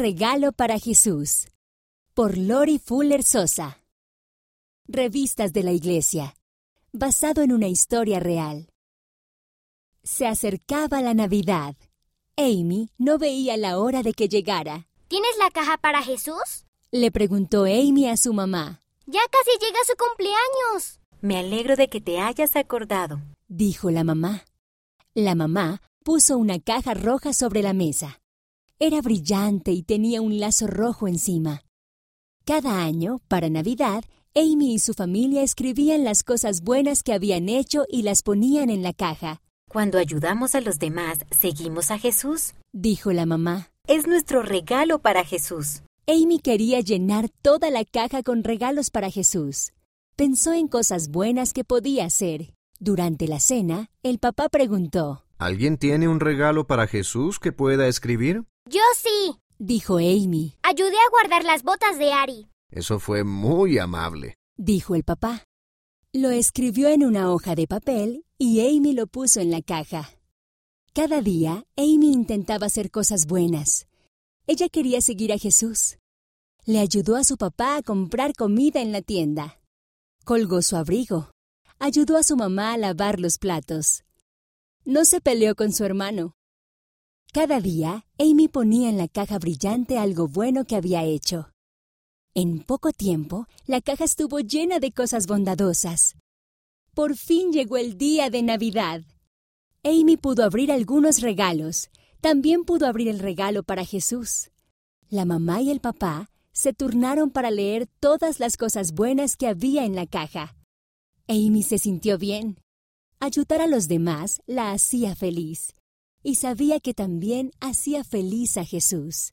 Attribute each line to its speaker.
Speaker 1: regalo para Jesús. Por Lori Fuller Sosa. Revistas de la Iglesia. Basado en una historia real. Se acercaba la Navidad. Amy no veía la hora de que llegara.
Speaker 2: ¿Tienes la caja para Jesús?
Speaker 1: Le preguntó Amy a su mamá.
Speaker 2: Ya casi llega su cumpleaños.
Speaker 3: Me alegro de que te hayas acordado,
Speaker 1: dijo la mamá. La mamá puso una caja roja sobre la mesa. Era brillante y tenía un lazo rojo encima. Cada año, para Navidad, Amy y su familia escribían las cosas buenas que habían hecho y las ponían en la caja.
Speaker 3: Cuando ayudamos a los demás, ¿seguimos a Jesús?
Speaker 1: dijo la mamá.
Speaker 3: Es nuestro regalo para Jesús.
Speaker 1: Amy quería llenar toda la caja con regalos para Jesús. Pensó en cosas buenas que podía hacer. Durante la cena, el papá preguntó,
Speaker 4: ¿Alguien tiene un regalo para Jesús que pueda escribir?
Speaker 2: Yo sí,
Speaker 1: dijo Amy,
Speaker 2: ayudé a guardar las botas de Ari.
Speaker 4: Eso fue muy amable.
Speaker 1: dijo el papá. Lo escribió en una hoja de papel y Amy lo puso en la caja. Cada día, Amy intentaba hacer cosas buenas. Ella quería seguir a Jesús. Le ayudó a su papá a comprar comida en la tienda. Colgó su abrigo. Ayudó a su mamá a lavar los platos. No se peleó con su hermano. Cada día, Amy ponía en la caja brillante algo bueno que había hecho. En poco tiempo, la caja estuvo llena de cosas bondadosas. Por fin llegó el día de Navidad. Amy pudo abrir algunos regalos. También pudo abrir el regalo para Jesús. La mamá y el papá se turnaron para leer todas las cosas buenas que había en la caja. Amy se sintió bien. Ayudar a los demás la hacía feliz y sabía que también hacía feliz a Jesús.